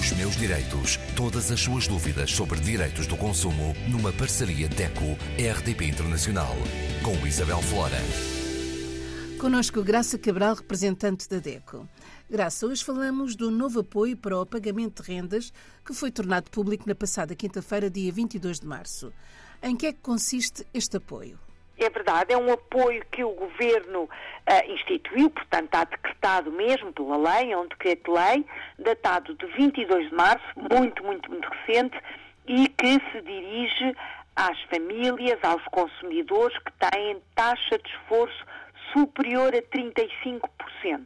Os meus direitos. Todas as suas dúvidas sobre direitos do consumo numa parceria DECO-RDP Internacional. Com Isabel Flora. Conosco Graça Cabral, representante da DECO. Graça, hoje falamos do novo apoio para o pagamento de rendas que foi tornado público na passada quinta-feira, dia 22 de março. Em que é que consiste este apoio? É verdade, é um apoio que o Governo uh, instituiu, portanto está decretado mesmo pela lei, é um decreto-lei, datado de 22 de março, muito, muito, muito recente, e que se dirige às famílias, aos consumidores que têm taxa de esforço superior a 35%. Uh,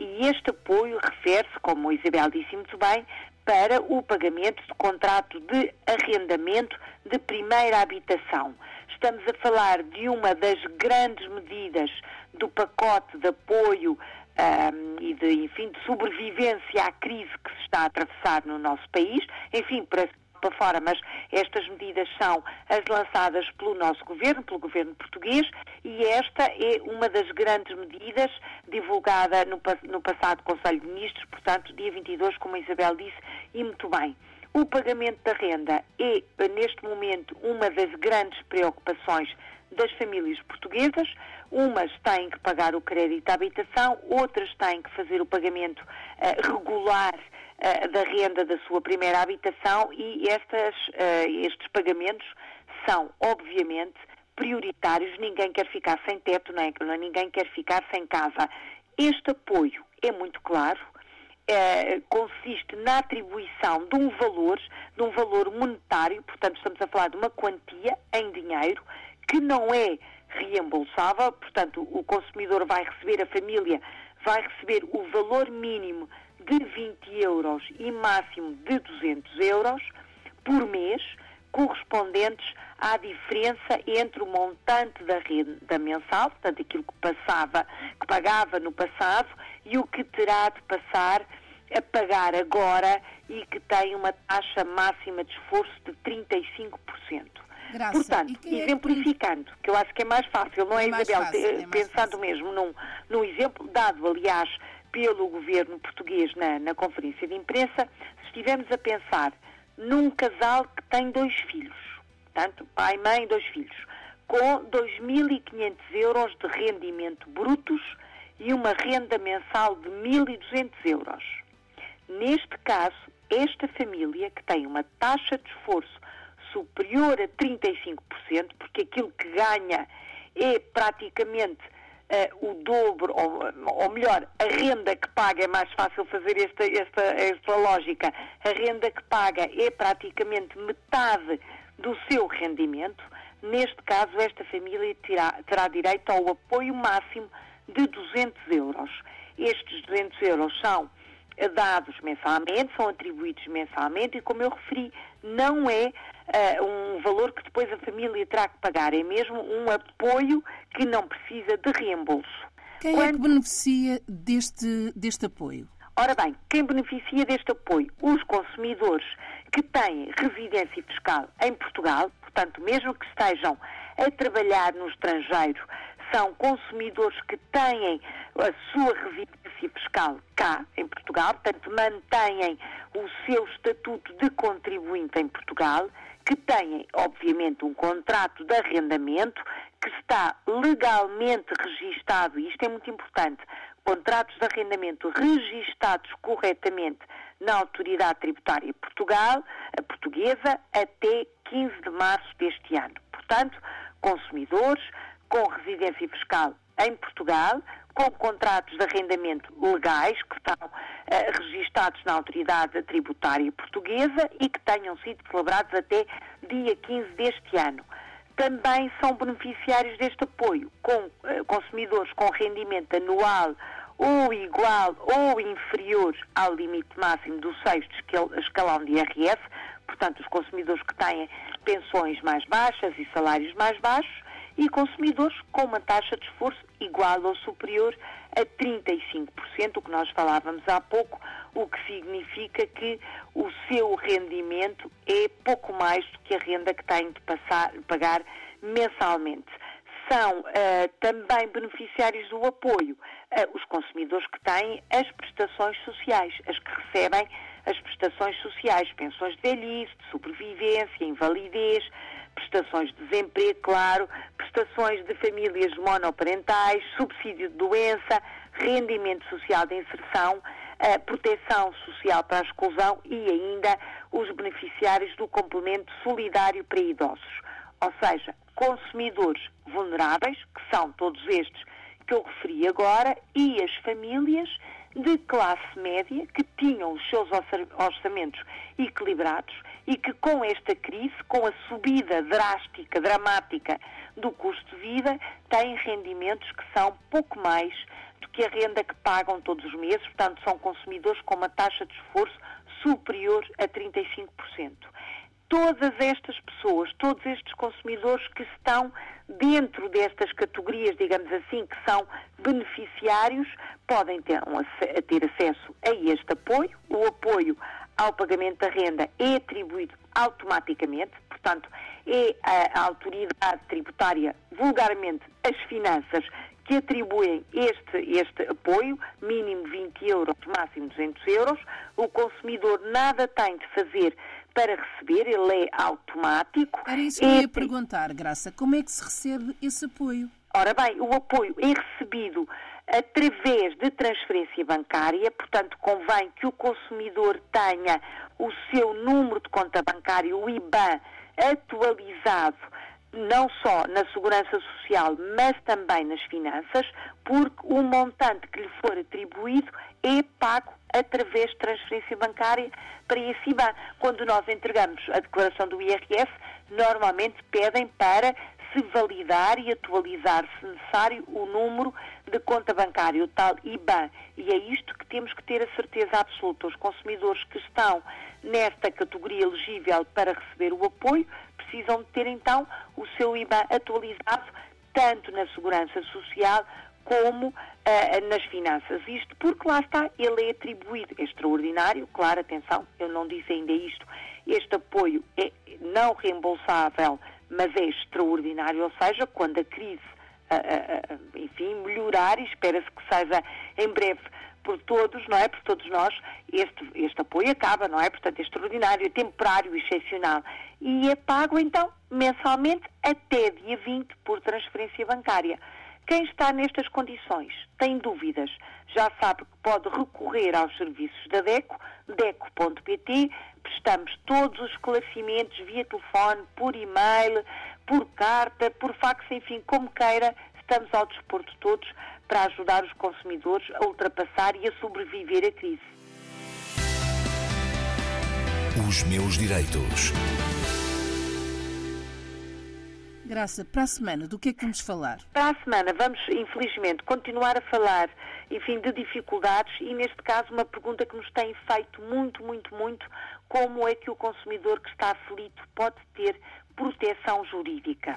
e este apoio refere-se, como a Isabel disse muito bem, para o pagamento de contrato de arrendamento de primeira habitação. Estamos a falar de uma das grandes medidas do pacote de apoio um, e de, enfim, de sobrevivência à crise que se está a atravessar no nosso país. Enfim, para para fora, mas estas medidas são as lançadas pelo nosso governo, pelo governo português, e esta é uma das grandes medidas divulgada no, no passado Conselho de Ministros, portanto, dia 22, como a Isabel disse, e muito bem. O pagamento da renda é, neste momento, uma das grandes preocupações das famílias portuguesas. Umas têm que pagar o crédito à habitação, outras têm que fazer o pagamento uh, regular uh, da renda da sua primeira habitação e estas, uh, estes pagamentos são, obviamente, prioritários. Ninguém quer ficar sem teto, não é? ninguém quer ficar sem casa. Este apoio é muito claro, é, consiste na atribuição de um valor, de um valor monetário, portanto estamos a falar de uma quantia em dinheiro que não é reembolsável, portanto o consumidor vai receber, a família vai receber o valor mínimo de 20 euros e máximo de 200 euros por mês, correspondentes à diferença entre o montante da renda mensal, portanto aquilo que passava, que pagava no passado, e o que terá de passar a pagar agora e que tem uma taxa máxima de esforço de 35%. Graça. Portanto, é exemplificando, que eu acho que é mais fácil, não é, é Isabel? Fácil, é Pensando fácil. mesmo num, num exemplo dado, aliás, pelo governo português na, na conferência de imprensa, se estivermos a pensar num casal que tem dois filhos, portanto, pai, mãe, dois filhos, com 2.500 euros de rendimento brutos e uma renda mensal de 1.200 euros. Neste caso, esta família que tem uma taxa de esforço superior a 35%, porque aquilo que ganha é praticamente uh, o dobro, ou, ou, melhor, a renda que paga, é mais fácil fazer esta, esta, esta lógica, a renda que paga é praticamente metade do seu rendimento. Neste caso, esta família terá, terá direito ao apoio máximo de 200 euros. Estes 200 euros são dados mensalmente, são atribuídos mensalmente e, como eu referi, não é uh, um valor que depois a família terá que pagar, é mesmo um apoio que não precisa de reembolso. Quem Quando... é que beneficia deste, deste apoio? Ora bem, quem beneficia deste apoio? Os consumidores que têm residência fiscal em Portugal, portanto, mesmo que estejam a trabalhar no estrangeiro, são consumidores que têm a sua residência fiscal cá, em Portugal, portanto, mantêm o seu estatuto de contribuinte em Portugal que têm, obviamente, um contrato de arrendamento que está legalmente registado, e isto é muito importante, contratos de arrendamento registados corretamente na Autoridade Tributária Portugal, portuguesa, até 15 de março deste ano. Portanto, consumidores com residência fiscal em Portugal, com contratos de arrendamento legais que estão uh, registados na autoridade tributária portuguesa e que tenham sido celebrados até dia 15 deste ano. Também são beneficiários deste apoio, com uh, consumidores com rendimento anual ou igual ou inferior ao limite máximo do sexto escalão de IRS, portanto, os consumidores que têm pensões mais baixas e salários mais baixos, e consumidores com uma taxa de esforço igual ou superior a 35%, o que nós falávamos há pouco, o que significa que o seu rendimento é pouco mais do que a renda que tem de passar, pagar mensalmente. São uh, também beneficiários do apoio uh, os consumidores que têm as prestações sociais, as que recebem as prestações sociais, pensões de velhice, de sobrevivência, invalidez, prestações de desemprego, claro, prestações de famílias monoparentais, subsídio de doença, rendimento social de inserção, uh, proteção social para a exclusão e ainda os beneficiários do complemento solidário para idosos. Ou seja, consumidores vulneráveis, que são todos estes que eu referi agora, e as famílias de classe média que tinham os seus orçamentos equilibrados e que com esta crise, com a subida drástica, dramática do custo de vida, têm rendimentos que são pouco mais do que a renda que pagam todos os meses, portanto são consumidores com uma taxa de esforço superior a 35% todas estas pessoas, todos estes consumidores que estão dentro destas categorias, digamos assim, que são beneficiários, podem ter, ter acesso a este apoio. O apoio ao pagamento da renda é atribuído automaticamente, portanto, é a autoridade tributária, vulgarmente as finanças, que atribuem este, este apoio, mínimo 20 euros, máximo 200 euros. O consumidor nada tem de fazer para receber, ele é automático. Era isso que eu ia perguntar, Graça. Como é que se recebe esse apoio? Ora bem, o apoio é recebido através de transferência bancária, portanto, convém que o consumidor tenha o seu número de conta bancária, o IBAN, atualizado não só na segurança social, mas também nas finanças, porque o montante que lhe for atribuído é pago através de transferência bancária para esse IBAN. Quando nós entregamos a declaração do IRS, normalmente pedem para se validar e atualizar, se necessário, o número de conta bancária, o tal IBAN. E é isto que temos que ter a certeza absoluta. Os consumidores que estão nesta categoria elegível para receber o apoio precisam de ter então o seu IBAN atualizado, tanto na segurança social como uh, nas finanças. Isto porque lá está, ele é atribuído extraordinário, claro, atenção, eu não disse ainda isto, este apoio é não reembolsável, mas é extraordinário, ou seja, quando a crise, uh, uh, enfim, melhorar, e espera-se que seja em breve por todos, não é? Por todos nós, este, este apoio acaba, não é? Portanto, é extraordinário, é temporário, excepcional. E é pago, então, mensalmente, até dia 20 por transferência bancária. Quem está nestas condições tem dúvidas, já sabe que pode recorrer aos serviços da DECO, deco.pt, prestamos todos os esclarecimentos via telefone, por e-mail, por carta, por fax, enfim, como queira, estamos ao dispor de todos para ajudar os consumidores a ultrapassar e a sobreviver à crise. Os meus direitos. Graça, para a semana, do que é que vamos falar? Para a semana vamos, infelizmente, continuar a falar, enfim, de dificuldades e, neste caso, uma pergunta que nos tem feito muito, muito, muito, como é que o consumidor que está aflito pode ter proteção jurídica.